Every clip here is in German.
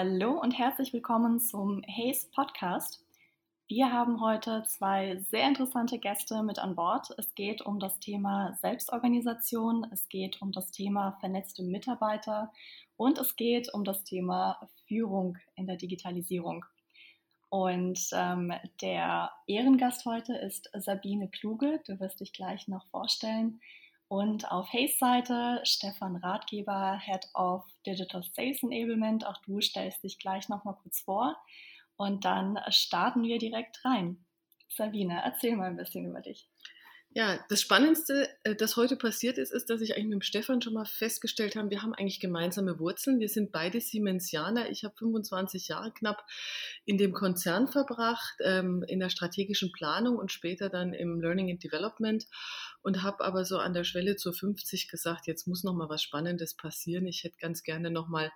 Hallo und herzlich willkommen zum Haze Podcast. Wir haben heute zwei sehr interessante Gäste mit an Bord. Es geht um das Thema Selbstorganisation, es geht um das Thema vernetzte Mitarbeiter und es geht um das Thema Führung in der Digitalisierung. Und ähm, der Ehrengast heute ist Sabine Kluge. Du wirst dich gleich noch vorstellen. Und auf Hayes Seite Stefan Ratgeber, Head of Digital Sales Enablement. Auch du stellst dich gleich noch mal kurz vor. Und dann starten wir direkt rein. Sabine, erzähl mal ein bisschen über dich. Ja, das Spannendste, äh, das heute passiert ist, ist, dass ich eigentlich mit dem Stefan schon mal festgestellt habe, wir haben eigentlich gemeinsame Wurzeln. Wir sind beide Siemensianer. Ich habe 25 Jahre knapp in dem Konzern verbracht, ähm, in der strategischen Planung und später dann im Learning and Development und habe aber so an der Schwelle zur 50 gesagt, jetzt muss noch mal was Spannendes passieren. Ich hätte ganz gerne noch mal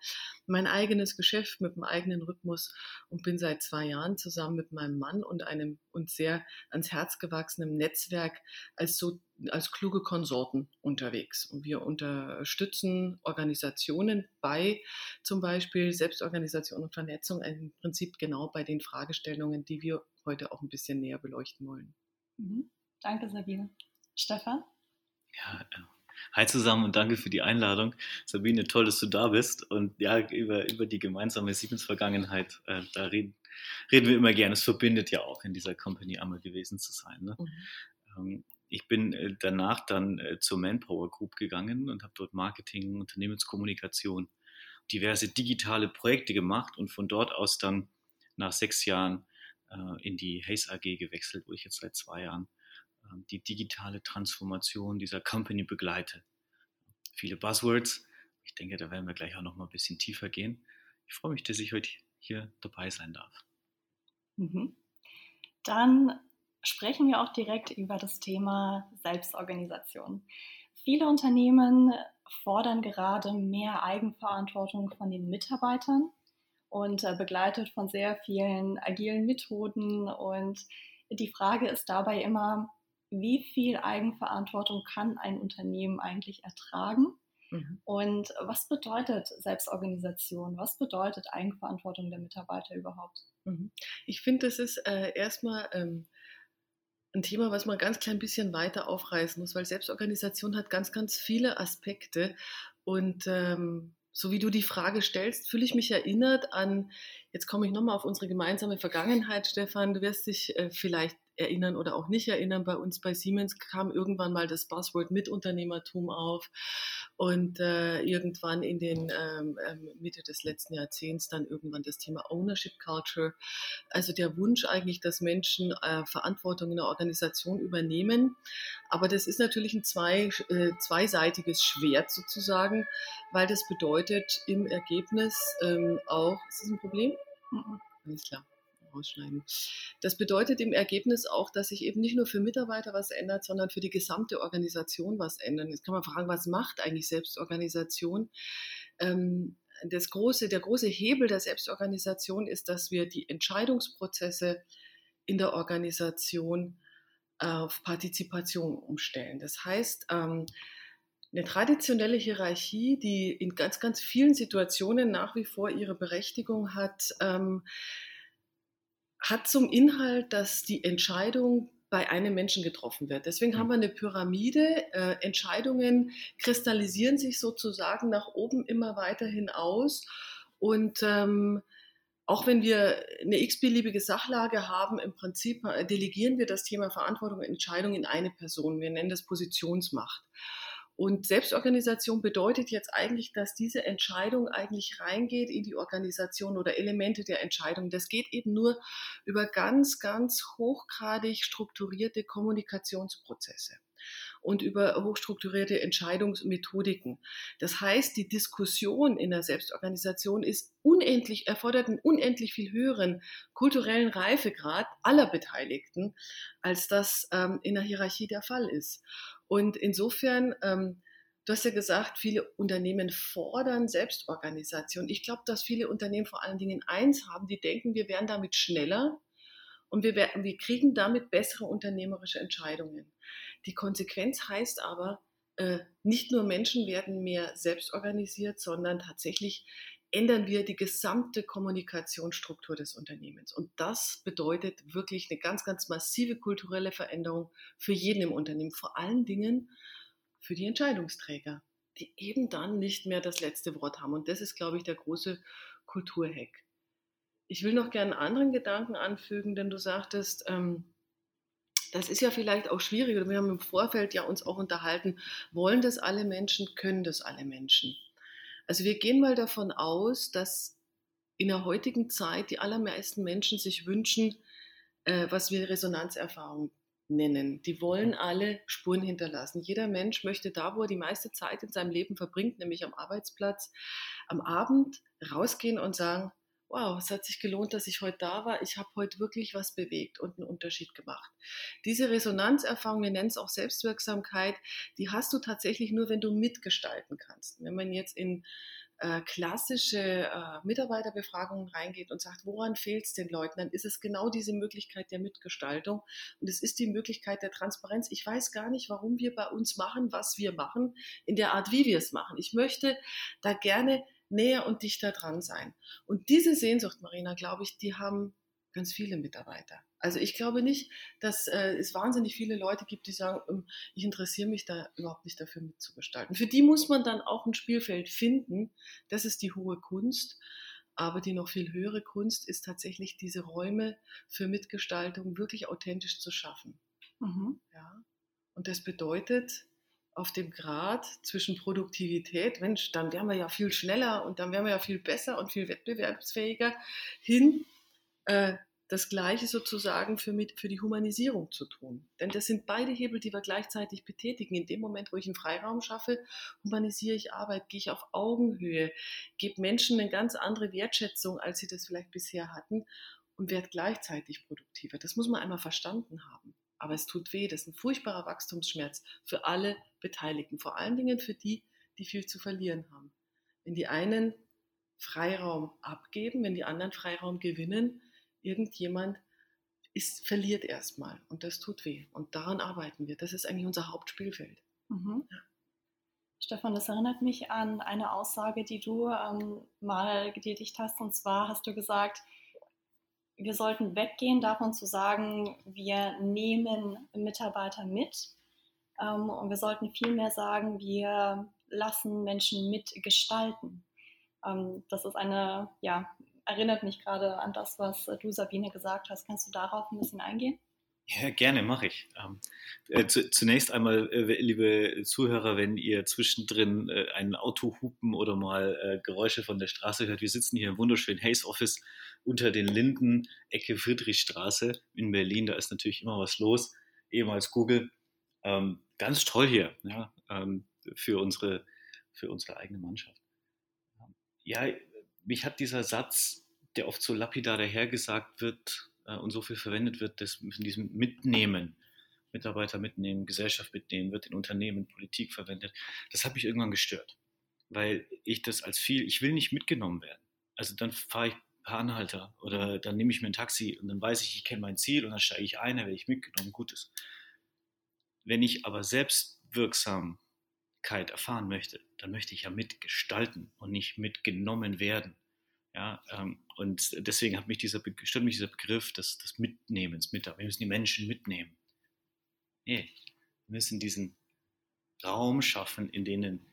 mein eigenes Geschäft mit dem eigenen Rhythmus und bin seit zwei Jahren zusammen mit meinem Mann und einem uns sehr ans Herz gewachsenen Netzwerk als so als kluge Konsorten unterwegs. Und wir unterstützen Organisationen bei zum Beispiel Selbstorganisation und Vernetzung im Prinzip genau bei den Fragestellungen, die wir heute auch ein bisschen näher beleuchten wollen. Mhm. Danke, Sabine. Stefan? Ja, äh, hi zusammen und danke für die Einladung. Sabine, toll, dass du da bist. Und ja, über, über die gemeinsame Siemens-Vergangenheit, äh, da reden, reden wir immer gerne. Es verbindet ja auch, in dieser Company einmal gewesen zu sein. Ne? Mhm. Ähm, ich bin äh, danach dann äh, zur Manpower Group gegangen und habe dort Marketing, Unternehmenskommunikation, diverse digitale Projekte gemacht und von dort aus dann nach sechs Jahren äh, in die Haze AG gewechselt, wo ich jetzt seit zwei Jahren ähm, die digitale Transformation dieser Company begleite. Viele Buzzwords. Ich denke, da werden wir gleich auch noch mal ein bisschen tiefer gehen. Ich freue mich, dass ich heute hier dabei sein darf. Mhm. Dann sprechen wir auch direkt über das Thema Selbstorganisation. Viele Unternehmen fordern gerade mehr Eigenverantwortung von den Mitarbeitern und äh, begleitet von sehr vielen agilen Methoden. Und die Frage ist dabei immer, wie viel Eigenverantwortung kann ein Unternehmen eigentlich ertragen? Mhm. Und was bedeutet Selbstorganisation? Was bedeutet Eigenverantwortung der Mitarbeiter überhaupt? Mhm. Ich finde, das ist äh, erstmal ähm, ein Thema, was man ganz klein bisschen weiter aufreißen muss, weil Selbstorganisation hat ganz, ganz viele Aspekte. Und ähm, so wie du die Frage stellst, fühle ich mich erinnert an, jetzt komme ich nochmal auf unsere gemeinsame Vergangenheit, Stefan, du wirst dich äh, vielleicht erinnern oder auch nicht erinnern, bei uns bei Siemens kam irgendwann mal das Buzzword Mitunternehmertum auf und äh, irgendwann in den ähm, ähm, Mitte des letzten Jahrzehnts dann irgendwann das Thema Ownership Culture, also der Wunsch eigentlich, dass Menschen äh, Verantwortung in der Organisation übernehmen. Aber das ist natürlich ein zwei, äh, zweiseitiges Schwert sozusagen, weil das bedeutet im Ergebnis ähm, auch, ist das ein Problem? Mhm. Alles klar rausschneiden. Das bedeutet im Ergebnis auch, dass sich eben nicht nur für Mitarbeiter was ändert, sondern für die gesamte Organisation was ändert. Jetzt kann man fragen, was macht eigentlich Selbstorganisation? Ähm, das große, der große Hebel der Selbstorganisation ist, dass wir die Entscheidungsprozesse in der Organisation auf Partizipation umstellen. Das heißt, ähm, eine traditionelle Hierarchie, die in ganz, ganz vielen Situationen nach wie vor ihre Berechtigung hat, ähm, hat zum Inhalt, dass die Entscheidung bei einem Menschen getroffen wird. Deswegen haben wir eine Pyramide. Äh, Entscheidungen kristallisieren sich sozusagen nach oben immer weiterhin aus. Und ähm, auch wenn wir eine x-beliebige Sachlage haben, im Prinzip äh, delegieren wir das Thema Verantwortung und Entscheidung in eine Person. Wir nennen das Positionsmacht. Und Selbstorganisation bedeutet jetzt eigentlich, dass diese Entscheidung eigentlich reingeht in die Organisation oder Elemente der Entscheidung. Das geht eben nur über ganz, ganz hochgradig strukturierte Kommunikationsprozesse und über hochstrukturierte Entscheidungsmethodiken. Das heißt, die Diskussion in der Selbstorganisation ist unendlich, erfordert einen unendlich viel höheren kulturellen Reifegrad aller Beteiligten, als das ähm, in der Hierarchie der Fall ist. Und insofern, ähm, du hast ja gesagt, viele Unternehmen fordern Selbstorganisation. Ich glaube, dass viele Unternehmen vor allen Dingen eins haben, die denken, wir werden damit schneller und wir, werden, wir kriegen damit bessere unternehmerische Entscheidungen. Die Konsequenz heißt aber, äh, nicht nur Menschen werden mehr selbst organisiert, sondern tatsächlich ändern wir die gesamte Kommunikationsstruktur des Unternehmens. Und das bedeutet wirklich eine ganz, ganz massive kulturelle Veränderung für jeden im Unternehmen, vor allen Dingen für die Entscheidungsträger, die eben dann nicht mehr das letzte Wort haben. Und das ist, glaube ich, der große Kulturhack. Ich will noch gerne einen anderen Gedanken anfügen, denn du sagtest, ähm, das ist ja vielleicht auch schwierig, wir haben im Vorfeld ja uns auch unterhalten, wollen das alle Menschen, können das alle Menschen? Also wir gehen mal davon aus, dass in der heutigen Zeit die allermeisten Menschen sich wünschen, äh, was wir Resonanzerfahrung nennen. Die wollen alle Spuren hinterlassen. Jeder Mensch möchte da, wo er die meiste Zeit in seinem Leben verbringt, nämlich am Arbeitsplatz, am Abend rausgehen und sagen, wow, es hat sich gelohnt, dass ich heute da war. Ich habe heute wirklich was bewegt und einen Unterschied gemacht. Diese Resonanzerfahrung, wir nennen es auch Selbstwirksamkeit, die hast du tatsächlich nur, wenn du mitgestalten kannst. Wenn man jetzt in äh, klassische äh, Mitarbeiterbefragungen reingeht und sagt, woran fehlt es den Leuten, dann ist es genau diese Möglichkeit der Mitgestaltung und es ist die Möglichkeit der Transparenz. Ich weiß gar nicht, warum wir bei uns machen, was wir machen, in der Art, wie wir es machen. Ich möchte da gerne näher und dichter dran sein. Und diese Sehnsucht, Marina, glaube ich, die haben ganz viele Mitarbeiter. Also ich glaube nicht, dass äh, es wahnsinnig viele Leute gibt, die sagen, ähm, ich interessiere mich da überhaupt nicht dafür mitzugestalten. Für die muss man dann auch ein Spielfeld finden. Das ist die hohe Kunst. Aber die noch viel höhere Kunst ist tatsächlich diese Räume für Mitgestaltung wirklich authentisch zu schaffen. Mhm. Ja? Und das bedeutet, auf dem Grad zwischen Produktivität, Mensch, dann wären wir ja viel schneller und dann wären wir ja viel besser und viel wettbewerbsfähiger, hin äh, das Gleiche sozusagen für, mit, für die Humanisierung zu tun. Denn das sind beide Hebel, die wir gleichzeitig betätigen. In dem Moment, wo ich einen Freiraum schaffe, humanisiere ich Arbeit, gehe ich auf Augenhöhe, gebe Menschen eine ganz andere Wertschätzung, als sie das vielleicht bisher hatten und werde gleichzeitig produktiver. Das muss man einmal verstanden haben. Aber es tut weh, das ist ein furchtbarer Wachstumsschmerz für alle Beteiligten, vor allen Dingen für die, die viel zu verlieren haben. Wenn die einen Freiraum abgeben, wenn die anderen Freiraum gewinnen, irgendjemand ist, verliert erstmal und das tut weh. Und daran arbeiten wir. Das ist eigentlich unser Hauptspielfeld. Mhm. Ja. Stefan, das erinnert mich an eine Aussage, die du ähm, mal getätigt hast. Und zwar hast du gesagt, wir sollten weggehen davon zu sagen, wir nehmen Mitarbeiter mit. Ähm, und wir sollten vielmehr sagen, wir lassen Menschen mitgestalten. Ähm, das ist eine, ja, erinnert mich gerade an das, was du, Sabine, gesagt hast. Kannst du darauf ein bisschen eingehen? Ja, gerne, mache ich. Ähm, äh, zu, zunächst einmal, äh, liebe Zuhörer, wenn ihr zwischendrin äh, ein Auto hupen oder mal äh, Geräusche von der Straße hört, wir sitzen hier im wunderschönen Haze Office unter den Linden, Ecke Friedrichstraße in Berlin. Da ist natürlich immer was los, ehemals Google. Ähm, ganz toll hier ja, ähm, für, unsere, für unsere eigene Mannschaft. Ja, mich hat dieser Satz, der oft so lapidar dahergesagt wird, äh, und so viel verwendet wird, das müssen diesem Mitnehmen, Mitarbeiter mitnehmen, Gesellschaft mitnehmen, wird in Unternehmen, Politik verwendet. Das hat mich irgendwann gestört, weil ich das als viel, ich will nicht mitgenommen werden. Also dann fahre ich per Anhalter oder dann nehme ich mir ein Taxi und dann weiß ich, ich kenne mein Ziel und dann steige ich ein, dann werde ich mitgenommen, Gutes. Wenn ich aber Selbstwirksamkeit erfahren möchte, dann möchte ich ja mitgestalten und nicht mitgenommen werden. Ja, ähm, und deswegen hat mich dieser, stört mich dieser Begriff des, des Mitnehmens mit. Wir müssen die Menschen mitnehmen. Nee, wir müssen diesen Raum schaffen, in denen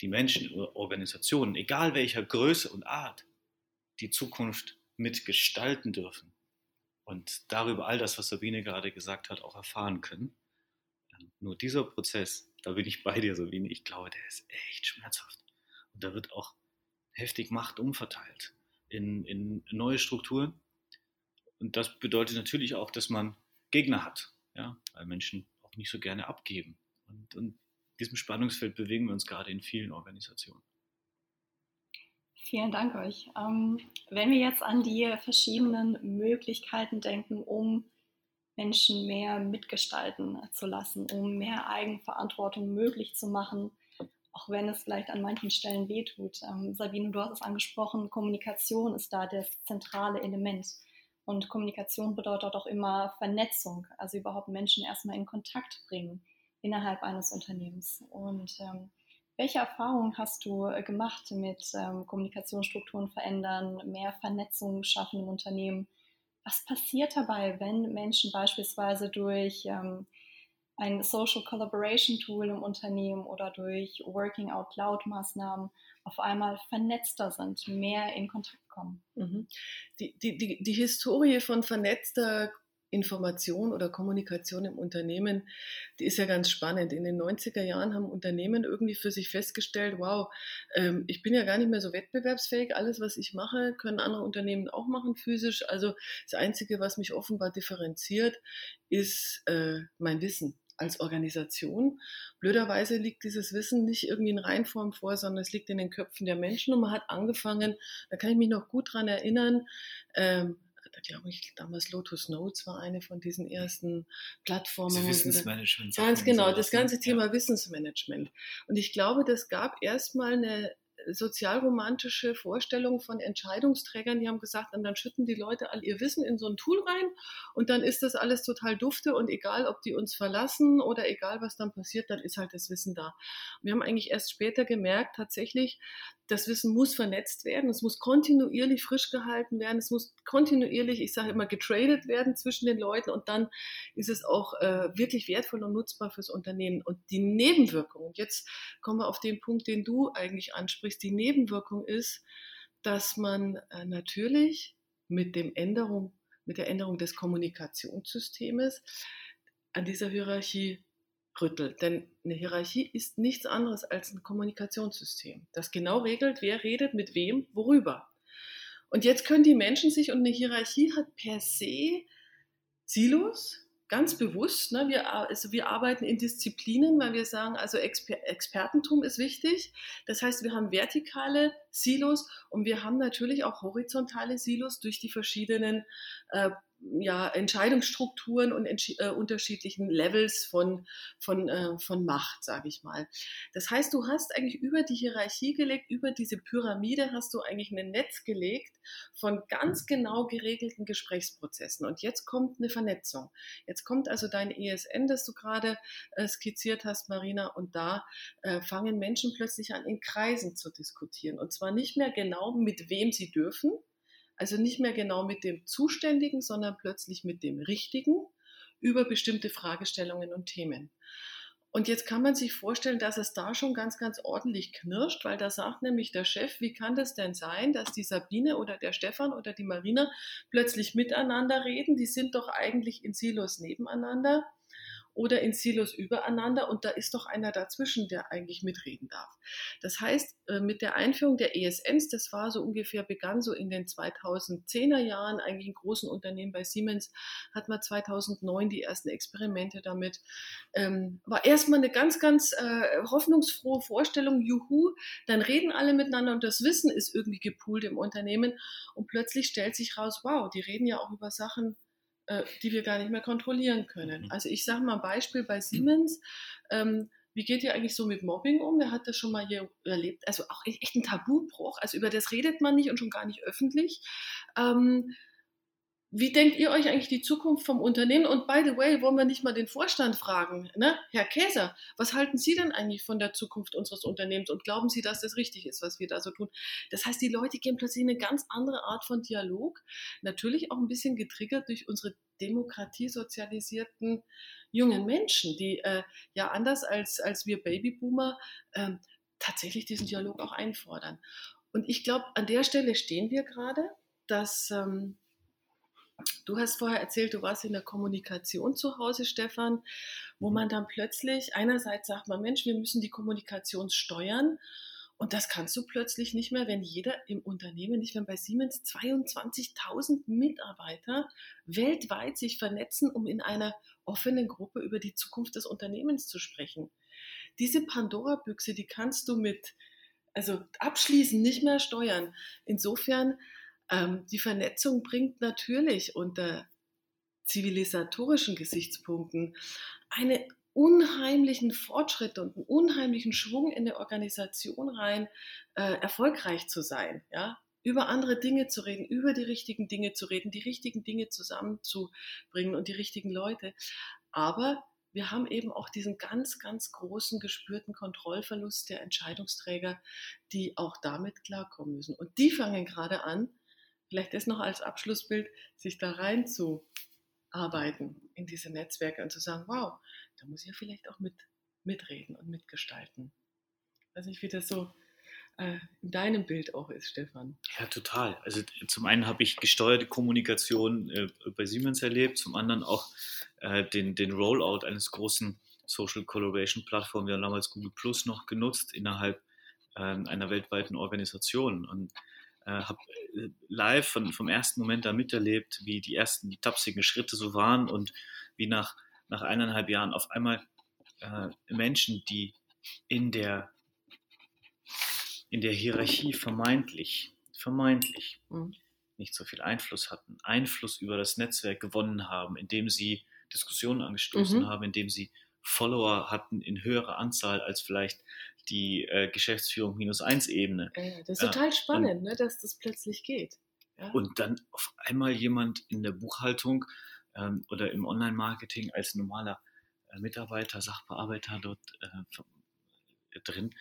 die Menschen oder Organisationen, egal welcher Größe und Art, die Zukunft mitgestalten dürfen und darüber all das, was Sabine gerade gesagt hat, auch erfahren können. Nur dieser Prozess, da bin ich bei dir, Sabine, ich glaube, der ist echt schmerzhaft. Und da wird auch heftig Macht umverteilt in, in neue Strukturen. Und das bedeutet natürlich auch, dass man Gegner hat, ja, weil Menschen auch nicht so gerne abgeben. Und, und in diesem Spannungsfeld bewegen wir uns gerade in vielen Organisationen. Vielen Dank euch. Ähm, wenn wir jetzt an die verschiedenen Möglichkeiten denken, um Menschen mehr mitgestalten zu lassen, um mehr Eigenverantwortung möglich zu machen, auch wenn es vielleicht an manchen Stellen wehtut. Ähm, Sabine, du hast es angesprochen, Kommunikation ist da das zentrale Element. Und Kommunikation bedeutet auch immer Vernetzung, also überhaupt Menschen erstmal in Kontakt bringen innerhalb eines Unternehmens. Und ähm, Welche Erfahrungen hast du äh, gemacht mit ähm, Kommunikationsstrukturen verändern, mehr Vernetzung schaffen im Unternehmen? Was passiert dabei, wenn Menschen beispielsweise durch ähm, ein Social Collaboration Tool im Unternehmen oder durch Working Out Loud Maßnahmen auf einmal vernetzter sind, mehr in Kontakt kommen? Mhm. Die, die, die, die Historie von vernetzter Information oder Kommunikation im Unternehmen, die ist ja ganz spannend. In den 90er Jahren haben Unternehmen irgendwie für sich festgestellt, wow, ähm, ich bin ja gar nicht mehr so wettbewerbsfähig. Alles, was ich mache, können andere Unternehmen auch machen physisch. Also das Einzige, was mich offenbar differenziert, ist äh, mein Wissen als Organisation. Blöderweise liegt dieses Wissen nicht irgendwie in Reinform vor, sondern es liegt in den Köpfen der Menschen und man hat angefangen, da kann ich mich noch gut dran erinnern, ähm, da glaube ich, damals Lotus Notes war eine von diesen ersten Plattformen. Also Wissensmanagement. Ganz genau, das ganze Thema ja. Wissensmanagement. Und ich glaube, das gab erstmal eine sozialromantische Vorstellung von Entscheidungsträgern, die haben gesagt, und dann schütten die Leute all ihr Wissen in so ein Tool rein und dann ist das alles total dufte und egal, ob die uns verlassen oder egal, was dann passiert, dann ist halt das Wissen da. Wir haben eigentlich erst später gemerkt, tatsächlich, das Wissen muss vernetzt werden, es muss kontinuierlich frisch gehalten werden, es muss kontinuierlich, ich sage immer, getradet werden zwischen den Leuten. Und dann ist es auch äh, wirklich wertvoll und nutzbar fürs Unternehmen. Und die Nebenwirkung, jetzt kommen wir auf den Punkt, den du eigentlich ansprichst, die Nebenwirkung ist, dass man äh, natürlich mit, dem Änderung, mit der Änderung des Kommunikationssystems an dieser Hierarchie rüttelt. Denn eine Hierarchie ist nichts anderes als ein Kommunikationssystem, das genau regelt, wer redet mit wem, worüber. Und jetzt können die Menschen sich, und eine Hierarchie hat per se Silos, ganz bewusst. Ne? Wir, also wir arbeiten in Disziplinen, weil wir sagen, also Exper Expertentum ist wichtig. Das heißt, wir haben vertikale Silos und wir haben natürlich auch horizontale Silos durch die verschiedenen äh, ja, Entscheidungsstrukturen und äh, unterschiedlichen Levels von, von, äh, von Macht, sage ich mal. Das heißt, du hast eigentlich über die Hierarchie gelegt, über diese Pyramide hast du eigentlich ein Netz gelegt von ganz genau geregelten Gesprächsprozessen. Und jetzt kommt eine Vernetzung. Jetzt kommt also dein ESN, das du gerade äh, skizziert hast, Marina, und da äh, fangen Menschen plötzlich an, in Kreisen zu diskutieren. Und zwar nicht mehr genau, mit wem sie dürfen, also nicht mehr genau mit dem Zuständigen, sondern plötzlich mit dem Richtigen über bestimmte Fragestellungen und Themen. Und jetzt kann man sich vorstellen, dass es da schon ganz, ganz ordentlich knirscht, weil da sagt nämlich der Chef, wie kann das denn sein, dass die Sabine oder der Stefan oder die Marina plötzlich miteinander reden? Die sind doch eigentlich in Silos nebeneinander oder in Silos übereinander und da ist doch einer dazwischen, der eigentlich mitreden darf. Das heißt, äh, mit der Einführung der ESNs, das war so ungefähr, begann so in den 2010er Jahren, eigentlich in großen Unternehmen bei Siemens, hat man 2009 die ersten Experimente damit. Ähm, war erstmal eine ganz, ganz äh, hoffnungsfrohe Vorstellung, juhu, dann reden alle miteinander und das Wissen ist irgendwie gepoolt im Unternehmen und plötzlich stellt sich raus, wow, die reden ja auch über Sachen, äh, die wir gar nicht mehr kontrollieren können. Mhm. Also ich sage mal ein Beispiel bei Siemens. Ähm, wie geht ihr eigentlich so mit Mobbing um? Wer hat das schon mal hier erlebt? Also auch echt ein Tabubruch. Also über das redet man nicht und schon gar nicht öffentlich. Ähm, wie denkt ihr euch eigentlich die Zukunft vom Unternehmen? Und by the way, wollen wir nicht mal den Vorstand fragen, ne? Herr Käser, was halten Sie denn eigentlich von der Zukunft unseres Unternehmens und glauben Sie, dass das richtig ist, was wir da so tun? Das heißt, die Leute gehen plötzlich in eine ganz andere Art von Dialog, natürlich auch ein bisschen getriggert durch unsere demokratiesozialisierten jungen Menschen, die äh, ja anders als, als wir Babyboomer äh, tatsächlich diesen Dialog auch einfordern. Und ich glaube, an der Stelle stehen wir gerade, dass ähm, Du hast vorher erzählt, du warst in der Kommunikation zu Hause, Stefan, wo man dann plötzlich einerseits sagt man, Mensch, wir müssen die Kommunikation steuern. Und das kannst du plötzlich nicht mehr, wenn jeder im Unternehmen, nicht mehr bei Siemens 22.000 Mitarbeiter weltweit sich vernetzen, um in einer offenen Gruppe über die Zukunft des Unternehmens zu sprechen. Diese Pandora-Büchse, die kannst du mit, also abschließend nicht mehr steuern. Insofern ähm, die Vernetzung bringt natürlich unter zivilisatorischen Gesichtspunkten einen unheimlichen Fortschritt und einen unheimlichen Schwung in der Organisation rein, äh, erfolgreich zu sein. Ja? über andere Dinge zu reden, über die richtigen Dinge zu reden, die richtigen Dinge zusammenzubringen und die richtigen Leute. Aber wir haben eben auch diesen ganz, ganz großen gespürten Kontrollverlust der Entscheidungsträger, die auch damit klarkommen müssen. Und die fangen gerade an, vielleicht das noch als Abschlussbild, sich da rein zu arbeiten in diese Netzwerke und zu sagen, wow, da muss ich ja vielleicht auch mit, mitreden und mitgestalten. Ich weiß nicht, wie das so äh, in deinem Bild auch ist, Stefan. Ja, total. Also zum einen habe ich gesteuerte Kommunikation äh, bei Siemens erlebt, zum anderen auch äh, den, den Rollout eines großen Social Collaboration Plattform, wir haben damals Google Plus noch genutzt innerhalb ähm, einer weltweiten Organisation und äh, habe äh, live von, vom ersten Moment da miterlebt, wie die ersten die tapsigen Schritte so waren und wie nach, nach eineinhalb Jahren auf einmal äh, Menschen, die in der in der Hierarchie vermeintlich, vermeintlich mhm. nicht so viel Einfluss hatten, Einfluss über das Netzwerk gewonnen haben, indem sie Diskussionen angestoßen mhm. haben, indem sie Follower hatten in höherer Anzahl als vielleicht die äh, Geschäftsführung minus eins Ebene. Ja, das ist total spannend, und, ne, dass das plötzlich geht. Ja. Und dann auf einmal jemand in der Buchhaltung ähm, oder im Online-Marketing als normaler äh, Mitarbeiter, Sachbearbeiter dort äh, drin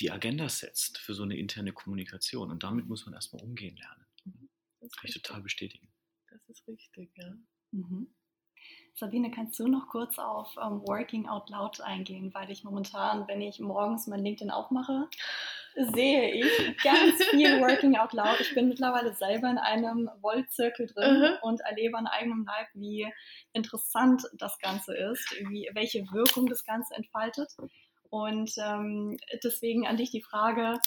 die Agenda setzt für so eine interne Kommunikation. Und damit muss man erstmal umgehen lernen. Mhm. Das kann ich total bestätigen. Das ist richtig, ja. Mhm. Sabine, kannst du noch kurz auf um, ähm, Working Out Loud eingehen? Weil ich momentan, wenn ich morgens mein LinkedIn aufmache, sehe ich ganz viel Working Out Loud. Ich bin mittlerweile selber in einem Wollzirkel drin uh -huh. und erlebe an eigenem Leib, wie interessant das Ganze ist, wie, welche Wirkung das Ganze entfaltet. Und ähm, deswegen an dich die Frage,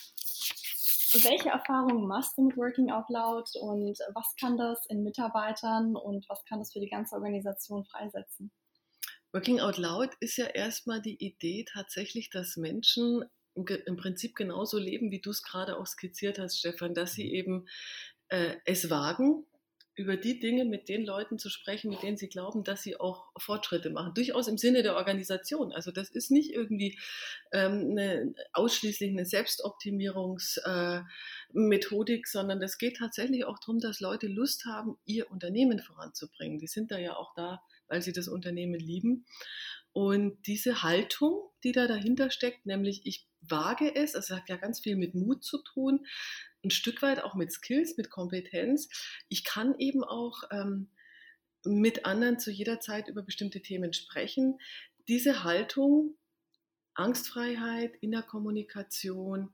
welche Erfahrungen machst du mit Working Out Loud und was kann das in Mitarbeitern und was kann das für die ganze Organisation freisetzen? Working Out Loud ist ja erstmal die Idee tatsächlich, dass Menschen im Prinzip genauso leben, wie du es gerade auch skizziert hast, Stefan, dass sie eben äh, es wagen, über die Dinge mit den Leuten zu sprechen, mit denen sie glauben, dass sie auch Fortschritte machen. Durchaus im Sinne der Organisation. Also das ist nicht irgendwie ähm, eine, ausschließlich eine Selbstoptimierungsmethodik, äh, sondern das geht tatsächlich auch darum, dass Leute Lust haben, ihr Unternehmen voranzubringen. Die sind da ja auch da, weil sie das Unternehmen lieben. Und diese Haltung, die da dahinter steckt, nämlich ich wage es, also hat ja ganz viel mit Mut zu tun, ein Stück weit auch mit Skills, mit Kompetenz. Ich kann eben auch ähm, mit anderen zu jeder Zeit über bestimmte Themen sprechen. Diese Haltung, Angstfreiheit in der Kommunikation,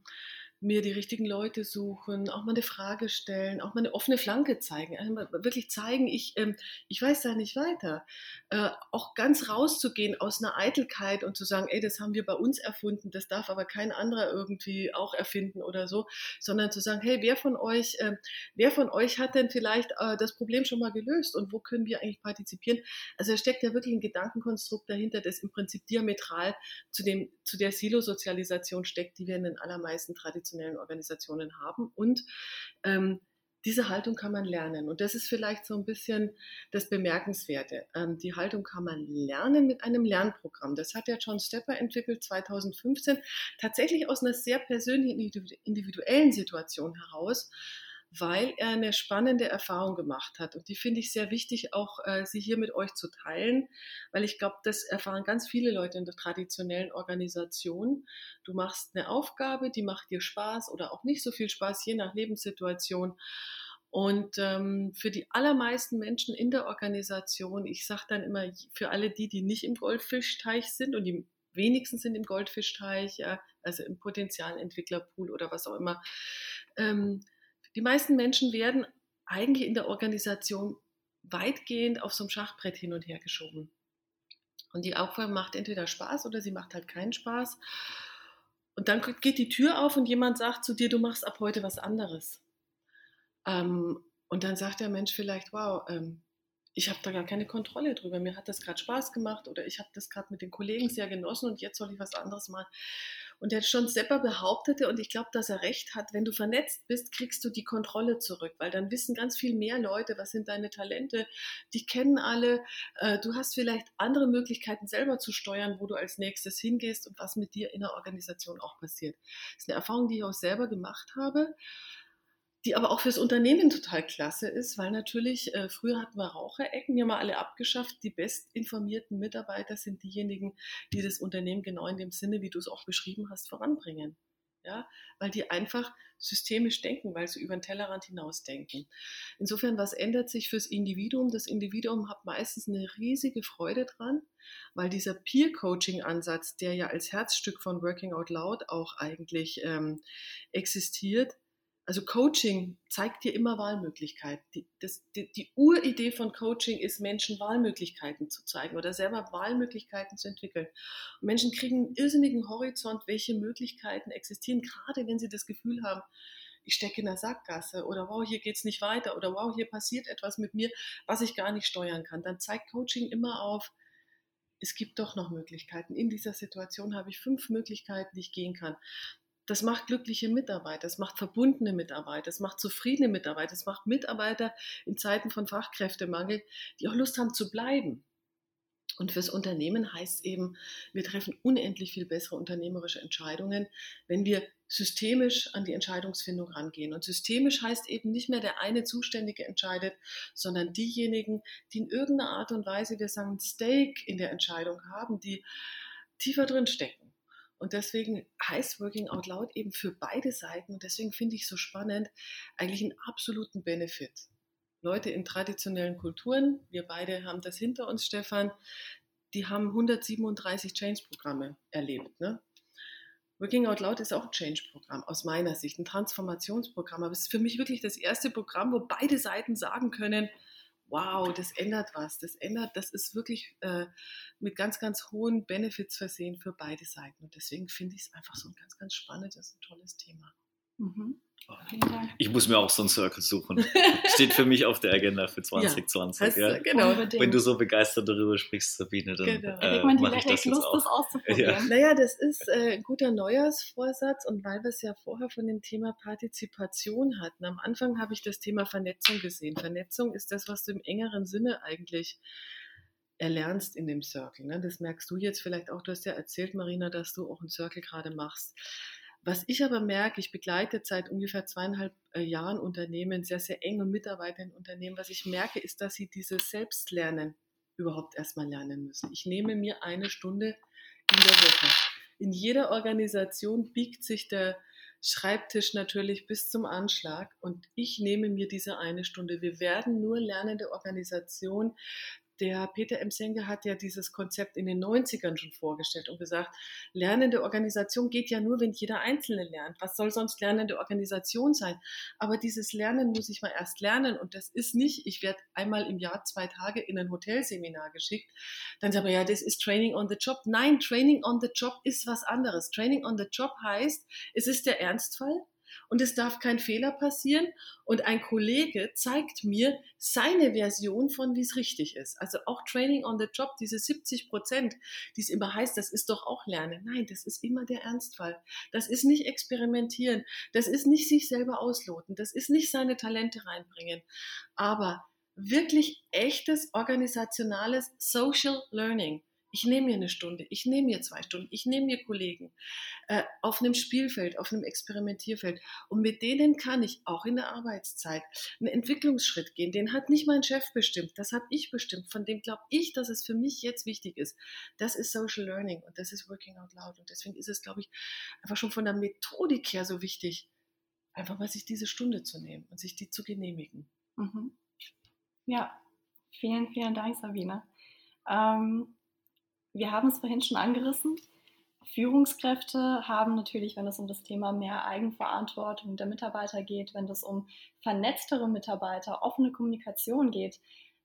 mir die richtigen Leute suchen, auch mal eine Frage stellen, auch mal eine offene Flanke zeigen, also wirklich zeigen, ich, ähm, ich weiß da nicht weiter. Äh, auch ganz rauszugehen aus einer Eitelkeit und zu sagen, ey, das haben wir bei uns erfunden, das darf aber kein anderer irgendwie auch erfinden oder so, sondern zu sagen, hey, wer von euch, äh, wer von euch hat denn vielleicht äh, das Problem schon mal gelöst und wo können wir eigentlich partizipieren? Also da steckt ja wirklich ein Gedankenkonstrukt dahinter, das im Prinzip diametral zu, dem, zu der Silo-Sozialisation steckt, die wir in den allermeisten Traditionen traditionellen Organisationen haben. Und ähm, diese Haltung kann man lernen. Und das ist vielleicht so ein bisschen das Bemerkenswerte. Ähm, die Haltung kann man lernen mit einem Lernprogramm. Das hat ja John Stepper entwickelt 2015, tatsächlich aus einer sehr persönlichen, individuellen Situation heraus weil er eine spannende Erfahrung gemacht hat. Und die finde ich sehr wichtig, auch äh, sie hier mit euch zu teilen, weil ich glaube, das erfahren ganz viele Leute in der traditionellen Organisation. Du machst eine Aufgabe, die macht dir Spaß oder auch nicht so viel Spaß, je nach Lebenssituation. Und ähm, für die allermeisten Menschen in der Organisation, ich sage dann immer, für alle die, die nicht im Goldfischteich sind und die wenigsten sind im Goldfischteich, äh, also im Potenzialentwicklerpool oder was auch immer, ähm, die meisten Menschen werden eigentlich in der Organisation weitgehend auf so einem Schachbrett hin und her geschoben. Und die Aufgabe macht entweder Spaß oder sie macht halt keinen Spaß. Und dann geht die Tür auf und jemand sagt zu dir, du machst ab heute was anderes. Ähm, und dann sagt der Mensch vielleicht, wow, ähm, ich habe da gar keine Kontrolle drüber. Mir hat das gerade Spaß gemacht oder ich habe das gerade mit den Kollegen sehr genossen und jetzt soll ich was anderes machen. Und der John Stepper behauptete, und ich glaube, dass er recht hat, wenn du vernetzt bist, kriegst du die Kontrolle zurück, weil dann wissen ganz viel mehr Leute, was sind deine Talente, die kennen alle, äh, du hast vielleicht andere Möglichkeiten selber zu steuern, wo du als nächstes hingehst und was mit dir in der Organisation auch passiert. Das ist eine Erfahrung, die ich auch selber gemacht habe. Die aber auch fürs Unternehmen total klasse ist, weil natürlich, äh, früher hatten wir Raucherecken, die haben wir alle abgeschafft. Die bestinformierten Mitarbeiter sind diejenigen, die das Unternehmen genau in dem Sinne, wie du es auch beschrieben hast, voranbringen. Ja, weil die einfach systemisch denken, weil sie über den Tellerrand hinaus denken. Insofern, was ändert sich fürs Individuum? Das Individuum hat meistens eine riesige Freude dran, weil dieser Peer-Coaching-Ansatz, der ja als Herzstück von Working Out Loud auch eigentlich ähm, existiert, also Coaching zeigt dir immer Wahlmöglichkeiten. Die, das, die, die, Uridee von Coaching ist, Menschen Wahlmöglichkeiten zu zeigen oder selber Wahlmöglichkeiten zu entwickeln. Und Menschen kriegen einen irrsinnigen Horizont, welche Möglichkeiten existieren, gerade wenn sie das Gefühl haben, ich stecke in der Sackgasse oder wow, hier geht es nicht weiter oder wow, hier passiert etwas mit mir, was ich gar nicht steuern kann. Dann zeigt Coaching immer auf, es gibt doch noch Möglichkeiten. In dieser Situation habe ich fünf Möglichkeiten, die ich gehen kann. Das macht glückliche Mitarbeiter, das macht verbundene Mitarbeiter, das macht zufriedene Mitarbeiter, das macht Mitarbeiter in Zeiten von Fachkräftemangel, die auch Lust haben zu bleiben. Und fürs Unternehmen heißt eben, wir treffen unendlich viel bessere unternehmerische Entscheidungen, wenn wir systemisch an die Entscheidungsfindung rangehen. Und systemisch heißt eben nicht mehr der eine Zuständige entscheidet, sondern diejenigen, die in irgendeiner Art und Weise, wir sagen, Stake in der Entscheidung haben, die tiefer drin stecken. Und deswegen heißt Working Out Loud eben für beide Seiten. Und deswegen finde ich so spannend, eigentlich einen absoluten Benefit. Leute in traditionellen Kulturen, wir beide haben das hinter uns, Stefan, die haben 137 Change-Programme erlebt. Ne? Working Out Loud ist auch ein Change-Programm aus meiner Sicht, ein Transformationsprogramm. Aber es ist für mich wirklich das erste Programm, wo beide Seiten sagen können, wow, das ändert was, das ändert, das ist wirklich äh, mit ganz, ganz hohen Benefits versehen für beide Seiten. Und deswegen finde ich es einfach so ein ganz, ganz spannendes und tolles Thema. Mhm. Ich muss mir auch so einen Circle suchen. Steht für mich auf der Agenda für 2020. Ja, ja. Genau. Wenn du so begeistert darüber sprichst, Sabine, dann genau. äh, mache ich das Lust, auch. das auszuprobieren. Ja. Naja, das ist äh, ein guter Neujahrsvorsatz und weil wir es ja vorher von dem Thema Partizipation hatten. Am Anfang habe ich das Thema Vernetzung gesehen. Vernetzung ist das, was du im engeren Sinne eigentlich erlernst in dem Circle. Ne? Das merkst du jetzt vielleicht auch. Du hast ja erzählt, Marina, dass du auch einen Circle gerade machst. Was ich aber merke, ich begleite seit ungefähr zweieinhalb äh, Jahren Unternehmen, sehr, sehr enge Mitarbeiter in Unternehmen. Was ich merke, ist, dass sie dieses Selbstlernen überhaupt erstmal lernen müssen. Ich nehme mir eine Stunde in der Woche. In jeder Organisation biegt sich der Schreibtisch natürlich bis zum Anschlag und ich nehme mir diese eine Stunde. Wir werden nur lernende Organisation, der Peter M. Senge hat ja dieses Konzept in den 90ern schon vorgestellt und gesagt, lernende Organisation geht ja nur, wenn jeder Einzelne lernt. Was soll sonst lernende Organisation sein? Aber dieses Lernen muss ich mal erst lernen und das ist nicht, ich werde einmal im Jahr zwei Tage in ein Hotelseminar geschickt. Dann sagen wir, ja, das ist Training on the Job. Nein, Training on the Job ist was anderes. Training on the Job heißt, es ist der Ernstfall und es darf kein Fehler passieren. Und ein Kollege zeigt mir seine Version von, wie es richtig ist. Also auch Training on the Job, diese 70 Prozent, die es immer heißt, das ist doch auch Lernen. Nein, das ist immer der Ernstfall. Das ist nicht experimentieren. Das ist nicht sich selber ausloten. Das ist nicht seine Talente reinbringen. Aber wirklich echtes organisationales Social Learning ich nehme mir eine Stunde, ich nehme mir zwei Stunden, ich nehme mir Kollegen äh, auf einem Spielfeld, auf einem Experimentierfeld. Und mit denen kann ich auch in der Arbeitszeit einen Entwicklungsschritt gehen. Den hat nicht mein Chef bestimmt, das habe ich bestimmt. Von dem glaube ich, dass es für mich jetzt wichtig ist. Das ist Social Learning und das ist Working Out Loud. Und deswegen ist es, glaube ich, einfach schon von der Methodik her so wichtig, einfach mal sich diese Stunde zu nehmen und sich die zu genehmigen. Mhm. Ja, vielen, vielen Dank, Sabine. Ähm, wir haben es vorhin schon angerissen. Führungskräfte haben natürlich, wenn es um das Thema mehr Eigenverantwortung der Mitarbeiter geht, wenn es um vernetztere Mitarbeiter, offene Kommunikation geht,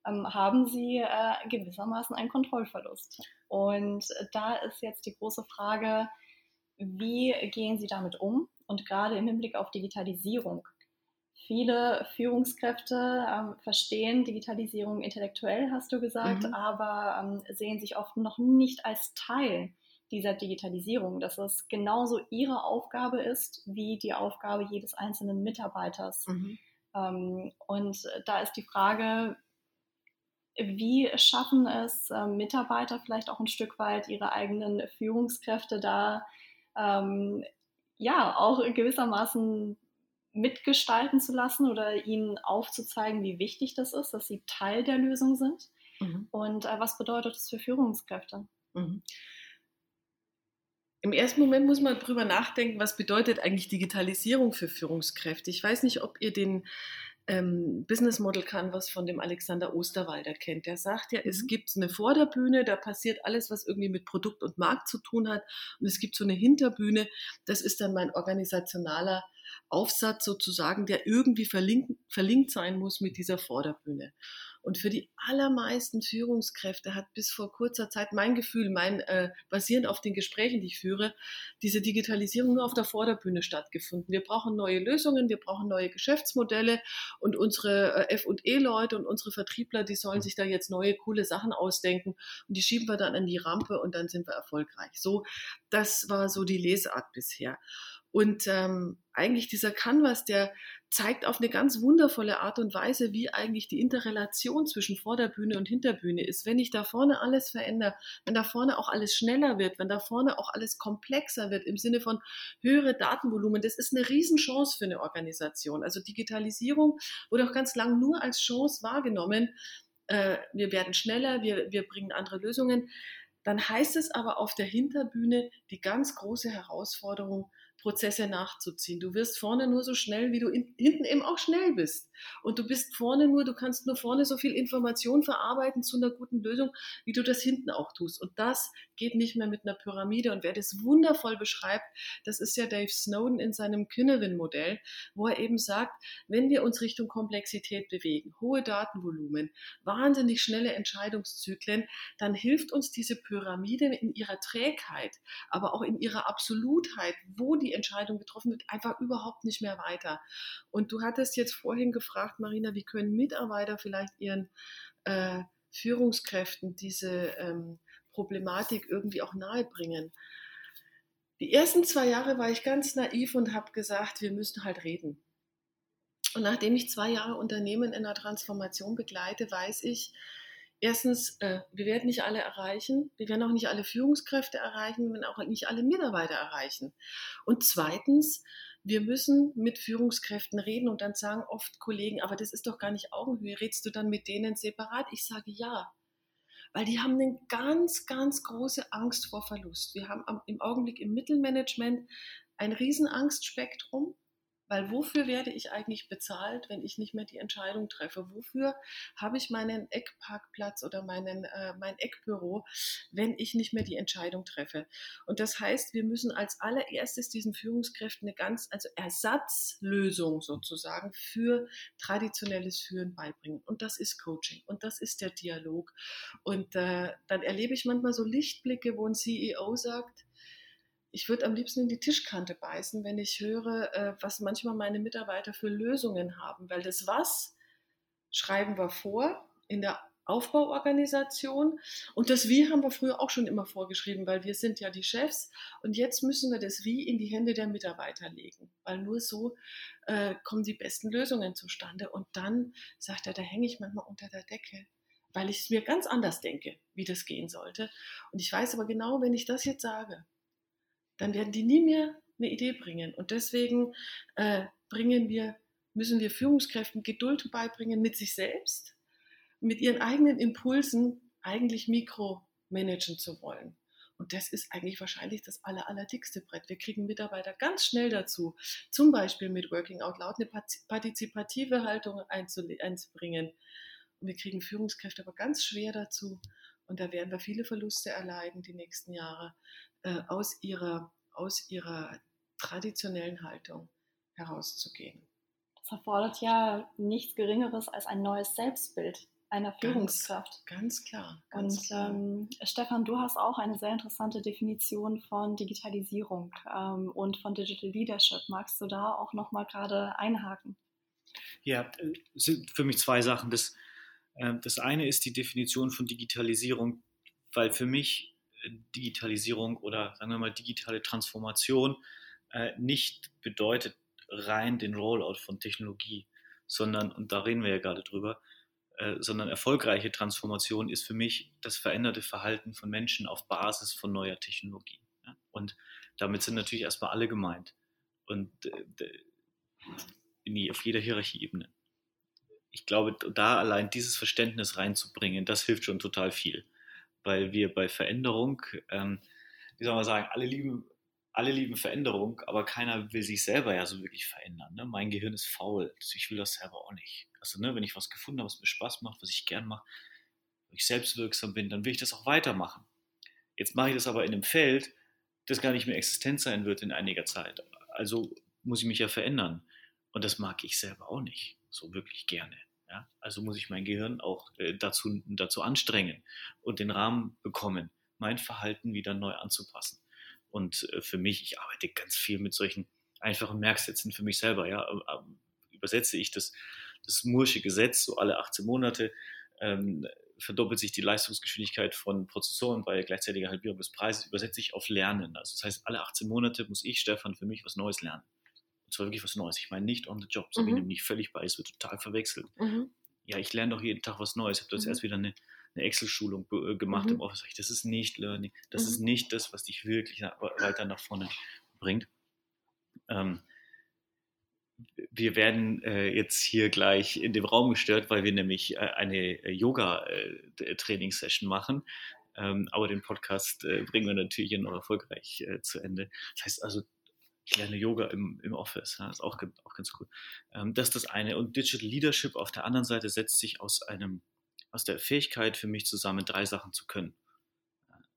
ähm, haben sie äh, gewissermaßen einen Kontrollverlust. Und da ist jetzt die große Frage, wie gehen sie damit um? Und gerade im Hinblick auf Digitalisierung Viele Führungskräfte ähm, verstehen Digitalisierung intellektuell, hast du gesagt, mhm. aber ähm, sehen sich oft noch nicht als Teil dieser Digitalisierung, dass es genauso ihre Aufgabe ist wie die Aufgabe jedes einzelnen Mitarbeiters. Mhm. Ähm, und da ist die Frage, wie schaffen es äh, Mitarbeiter vielleicht auch ein Stück weit ihre eigenen Führungskräfte da ähm, ja auch gewissermaßen mitgestalten zu lassen oder ihnen aufzuzeigen, wie wichtig das ist, dass sie Teil der Lösung sind. Mhm. Und äh, was bedeutet das für Führungskräfte? Mhm. Im ersten Moment muss man drüber nachdenken, was bedeutet eigentlich Digitalisierung für Führungskräfte. Ich weiß nicht, ob ihr den ähm, Business Model Canvas von dem Alexander Osterwalder kennt. Der sagt ja, mhm. es gibt eine Vorderbühne, da passiert alles, was irgendwie mit Produkt und Markt zu tun hat. Und es gibt so eine Hinterbühne, das ist dann mein organisationaler Aufsatz sozusagen, der irgendwie verlinkt, verlinkt sein muss mit dieser Vorderbühne. Und für die allermeisten Führungskräfte hat bis vor kurzer Zeit mein Gefühl, mein äh, basierend auf den Gesprächen, die ich führe, diese Digitalisierung nur auf der Vorderbühne stattgefunden. Wir brauchen neue Lösungen, wir brauchen neue Geschäftsmodelle und unsere äh, F&E-Leute und unsere Vertriebler, die sollen sich da jetzt neue coole Sachen ausdenken und die schieben wir dann an die Rampe und dann sind wir erfolgreich. So, das war so die Lesart bisher. Und ähm, eigentlich dieser Canvas, der zeigt auf eine ganz wundervolle Art und Weise, wie eigentlich die Interrelation zwischen Vorderbühne und Hinterbühne ist. Wenn ich da vorne alles verändere, wenn da vorne auch alles schneller wird, wenn da vorne auch alles komplexer wird im Sinne von höhere Datenvolumen, das ist eine Riesenchance für eine Organisation. Also Digitalisierung wurde auch ganz lang nur als Chance wahrgenommen. Äh, wir werden schneller, wir, wir bringen andere Lösungen. Dann heißt es aber auf der Hinterbühne die ganz große Herausforderung, Prozesse nachzuziehen. Du wirst vorne nur so schnell, wie du in, hinten eben auch schnell bist. Und du bist vorne nur, du kannst nur vorne so viel Information verarbeiten zu einer guten Lösung, wie du das hinten auch tust. Und das geht nicht mehr mit einer Pyramide. Und wer das wundervoll beschreibt, das ist ja Dave Snowden in seinem Kinevin-Modell, wo er eben sagt, wenn wir uns Richtung Komplexität bewegen, hohe Datenvolumen, wahnsinnig schnelle Entscheidungszyklen, dann hilft uns diese Pyramide in ihrer Trägheit, aber auch in ihrer Absolutheit, wo die Entscheidung getroffen wird, einfach überhaupt nicht mehr weiter. Und du hattest jetzt vorhin gefragt, Marina, wie können Mitarbeiter vielleicht ihren äh, Führungskräften diese ähm, Problematik irgendwie auch nahebringen? Die ersten zwei Jahre war ich ganz naiv und habe gesagt, wir müssen halt reden. Und nachdem ich zwei Jahre Unternehmen in der Transformation begleite, weiß ich, erstens, äh, wir werden nicht alle erreichen, wir werden auch nicht alle Führungskräfte erreichen, wir werden auch nicht alle Mitarbeiter erreichen. Und zweitens, wir müssen mit Führungskräften reden und dann sagen oft Kollegen, aber das ist doch gar nicht Augenhöhe, redst du dann mit denen separat? Ich sage ja, weil die haben eine ganz, ganz große Angst vor Verlust. Wir haben im Augenblick im Mittelmanagement ein Riesenangstspektrum weil wofür werde ich eigentlich bezahlt, wenn ich nicht mehr die Entscheidung treffe? Wofür habe ich meinen Eckparkplatz oder meinen, äh, mein Eckbüro, wenn ich nicht mehr die Entscheidung treffe? Und das heißt, wir müssen als allererstes diesen Führungskräften eine ganz, also Ersatzlösung sozusagen für traditionelles Führen beibringen. Und das ist Coaching und das ist der Dialog. Und äh, dann erlebe ich manchmal so Lichtblicke, wo ein CEO sagt, ich würde am liebsten in die Tischkante beißen, wenn ich höre, äh, was manchmal meine Mitarbeiter für Lösungen haben. Weil das Was schreiben wir vor in der Aufbauorganisation und das Wie haben wir früher auch schon immer vorgeschrieben, weil wir sind ja die Chefs und jetzt müssen wir das Wie in die Hände der Mitarbeiter legen, weil nur so äh, kommen die besten Lösungen zustande. Und dann sagt er, da hänge ich manchmal unter der Decke weil ich es mir ganz anders denke, wie das gehen sollte. Und ich weiß aber genau, wenn ich das jetzt sage, dann werden die nie mehr eine Idee bringen. Und deswegen äh, bringen wir, müssen wir Führungskräften Geduld beibringen mit sich selbst, mit ihren eigenen Impulsen eigentlich mikromanagen zu wollen. Und das ist eigentlich wahrscheinlich das aller, allerdickste Brett. Wir kriegen Mitarbeiter ganz schnell dazu, zum Beispiel mit Working Out Loud eine partizipative Haltung einzubringen. Und wir kriegen Führungskräfte aber ganz schwer dazu. Und da werden wir viele Verluste erleiden die nächsten Jahre, äh, aus, ihrer, aus ihrer traditionellen Haltung herauszugehen. Das erfordert ja nichts Geringeres als ein neues Selbstbild einer Führungskraft. Ganz, ganz klar. Ganz Und klar. Ähm, Stefan, du hast auch eine sehr interessante Definition von Digitalisierung ähm, und von Digital Leadership. Magst du da auch noch mal gerade einhaken? Ja, es sind für mich zwei Sachen. Das, äh, das eine ist die Definition von Digitalisierung, weil für mich Digitalisierung oder sagen wir mal digitale Transformation äh, nicht bedeutet rein den Rollout von Technologie, sondern, und da reden wir ja gerade drüber, äh, sondern erfolgreiche Transformation ist für mich das veränderte Verhalten von Menschen auf Basis von neuer Technologie. Und damit sind natürlich erstmal alle gemeint. Und äh, auf jeder Hierarchieebene. Ich glaube, da allein dieses Verständnis reinzubringen, das hilft schon total viel. Weil wir bei Veränderung, ähm, wie soll man sagen, alle lieben, alle lieben Veränderung, aber keiner will sich selber ja so wirklich verändern. Ne? Mein Gehirn ist faul, ich will das selber auch nicht. Also, ne, wenn ich was gefunden habe, was mir Spaß macht, was ich gern mache, wo ich selbstwirksam bin, dann will ich das auch weitermachen. Jetzt mache ich das aber in einem Feld, das gar nicht mehr existent sein wird in einiger Zeit. Also muss ich mich ja verändern. Und das mag ich selber auch nicht so wirklich gerne. Ja? Also muss ich mein Gehirn auch äh, dazu, dazu anstrengen und den Rahmen bekommen, mein Verhalten wieder neu anzupassen. Und äh, für mich, ich arbeite ganz viel mit solchen einfachen Merksätzen für mich selber. Ja? Äh, übersetze ich das, das Mursche Gesetz so alle 18 Monate. Ähm, verdoppelt sich die Leistungsgeschwindigkeit von Prozessoren bei gleichzeitiger Halbierung des Preises, übersetze ich auf Lernen. Also das heißt, alle 18 Monate muss ich, Stefan, für mich was Neues lernen. Und zwar wirklich was Neues. Ich meine nicht on the job, so mhm. nicht völlig bei, es wird total verwechselt. Mhm. Ja, ich lerne doch jeden Tag was Neues. Ich habe das mhm. erst wieder eine, eine Excel-Schulung äh, gemacht mhm. im Office. Das ist nicht Learning, das ist mhm. nicht das, was dich wirklich weiter nach vorne bringt. Ähm, wir werden äh, jetzt hier gleich in dem Raum gestört, weil wir nämlich äh, eine äh, Yoga-Training-Session machen. Ähm, aber den Podcast äh, bringen wir natürlich noch erfolgreich äh, zu Ende. Das heißt also, ich lerne Yoga im, im Office. Ja, ist auch, auch ganz cool. Ähm, das ist das eine. Und Digital Leadership auf der anderen Seite setzt sich aus einem, aus der Fähigkeit für mich zusammen, drei Sachen zu können.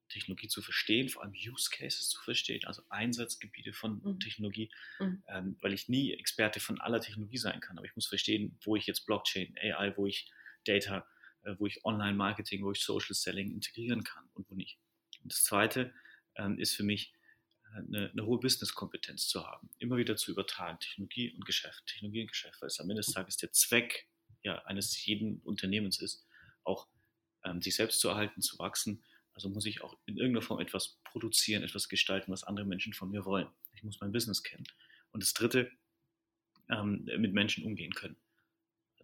Technologie zu verstehen, vor allem Use Cases zu verstehen, also Einsatzgebiete von mhm. Technologie, mhm. Ähm, weil ich nie Experte von aller Technologie sein kann, aber ich muss verstehen, wo ich jetzt Blockchain, AI, wo ich Data, äh, wo ich Online-Marketing, wo ich Social Selling integrieren kann und wo nicht. Und das Zweite ähm, ist für mich, äh, eine, eine, hohe Business-Kompetenz zu haben, immer wieder zu übertragen, Technologie und Geschäft, Technologie und Geschäft, weil es am Ende des Tages der Zweck ja, eines jeden Unternehmens ist, auch ähm, sich selbst zu erhalten, zu wachsen also muss ich auch in irgendeiner Form etwas produzieren, etwas gestalten, was andere Menschen von mir wollen. Ich muss mein Business kennen. Und das Dritte, ähm, mit Menschen umgehen können.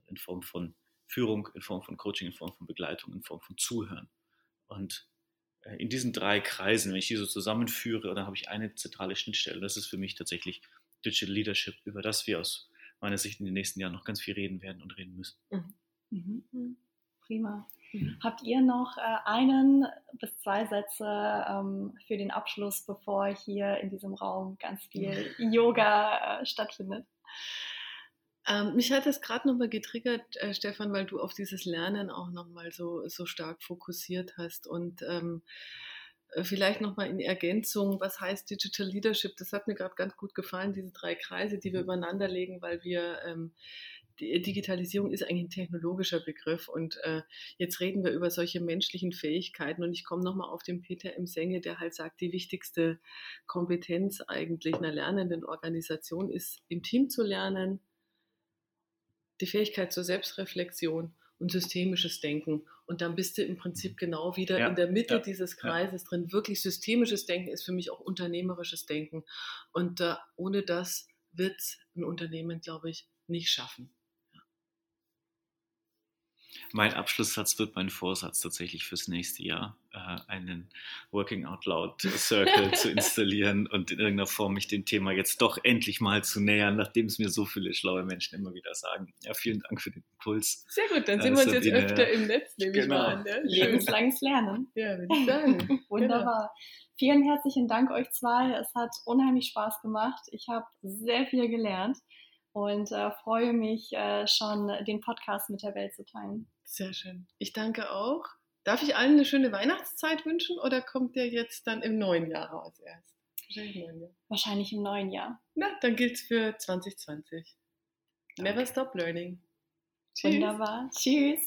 In Form von Führung, in Form von Coaching, in Form von Begleitung, in Form von Zuhören. Und in diesen drei Kreisen, wenn ich die so zusammenführe, dann habe ich eine zentrale Schnittstelle. Das ist für mich tatsächlich Digital Leadership, über das wir aus meiner Sicht in den nächsten Jahren noch ganz viel reden werden und reden müssen. Mhm. Mhm. Prima. Mhm. Habt ihr noch äh, einen bis zwei Sätze ähm, für den Abschluss, bevor hier in diesem Raum ganz viel Yoga äh, stattfindet? Ähm, mich hat es gerade nochmal getriggert, äh, Stefan, weil du auf dieses Lernen auch nochmal so, so stark fokussiert hast. Und ähm, äh, vielleicht nochmal in Ergänzung, was heißt Digital Leadership? Das hat mir gerade ganz gut gefallen, diese drei Kreise, die wir mhm. übereinander legen, weil wir ähm, Digitalisierung ist eigentlich ein technologischer Begriff und äh, jetzt reden wir über solche menschlichen Fähigkeiten und ich komme nochmal auf den Peter M. Senge, der halt sagt, die wichtigste Kompetenz eigentlich einer lernenden Organisation ist, im Team zu lernen, die Fähigkeit zur Selbstreflexion und systemisches Denken. Und dann bist du im Prinzip genau wieder ja, in der Mitte ja, dieses Kreises ja. drin. Wirklich systemisches Denken ist für mich auch unternehmerisches Denken. Und äh, ohne das wird ein Unternehmen, glaube ich, nicht schaffen. Mein Abschlusssatz wird mein Vorsatz tatsächlich fürs nächste Jahr, äh, einen Working Out Loud Circle zu installieren und in irgendeiner Form mich dem Thema jetzt doch endlich mal zu nähern, nachdem es mir so viele schlaue Menschen immer wieder sagen. Ja, vielen Dank für den Impuls. Sehr gut, dann sehen äh, wir uns jetzt öfter im Netz, nehme genau. ich mal an. Ne? Lebenslanges Lernen. Ja, würde ich sagen. Wunderbar. Genau. Vielen herzlichen Dank euch zwei. Es hat unheimlich Spaß gemacht. Ich habe sehr viel gelernt und äh, freue mich äh, schon, den Podcast mit der Welt zu teilen. Sehr schön. Ich danke auch. Darf ich allen eine schöne Weihnachtszeit wünschen oder kommt der jetzt dann im neuen Jahr raus erst? Wahrscheinlich im neuen Jahr. Wahrscheinlich im neuen Jahr. Na, dann gilt es für 2020. Never stop learning. Tschüss. Wunderbar. Tschüss.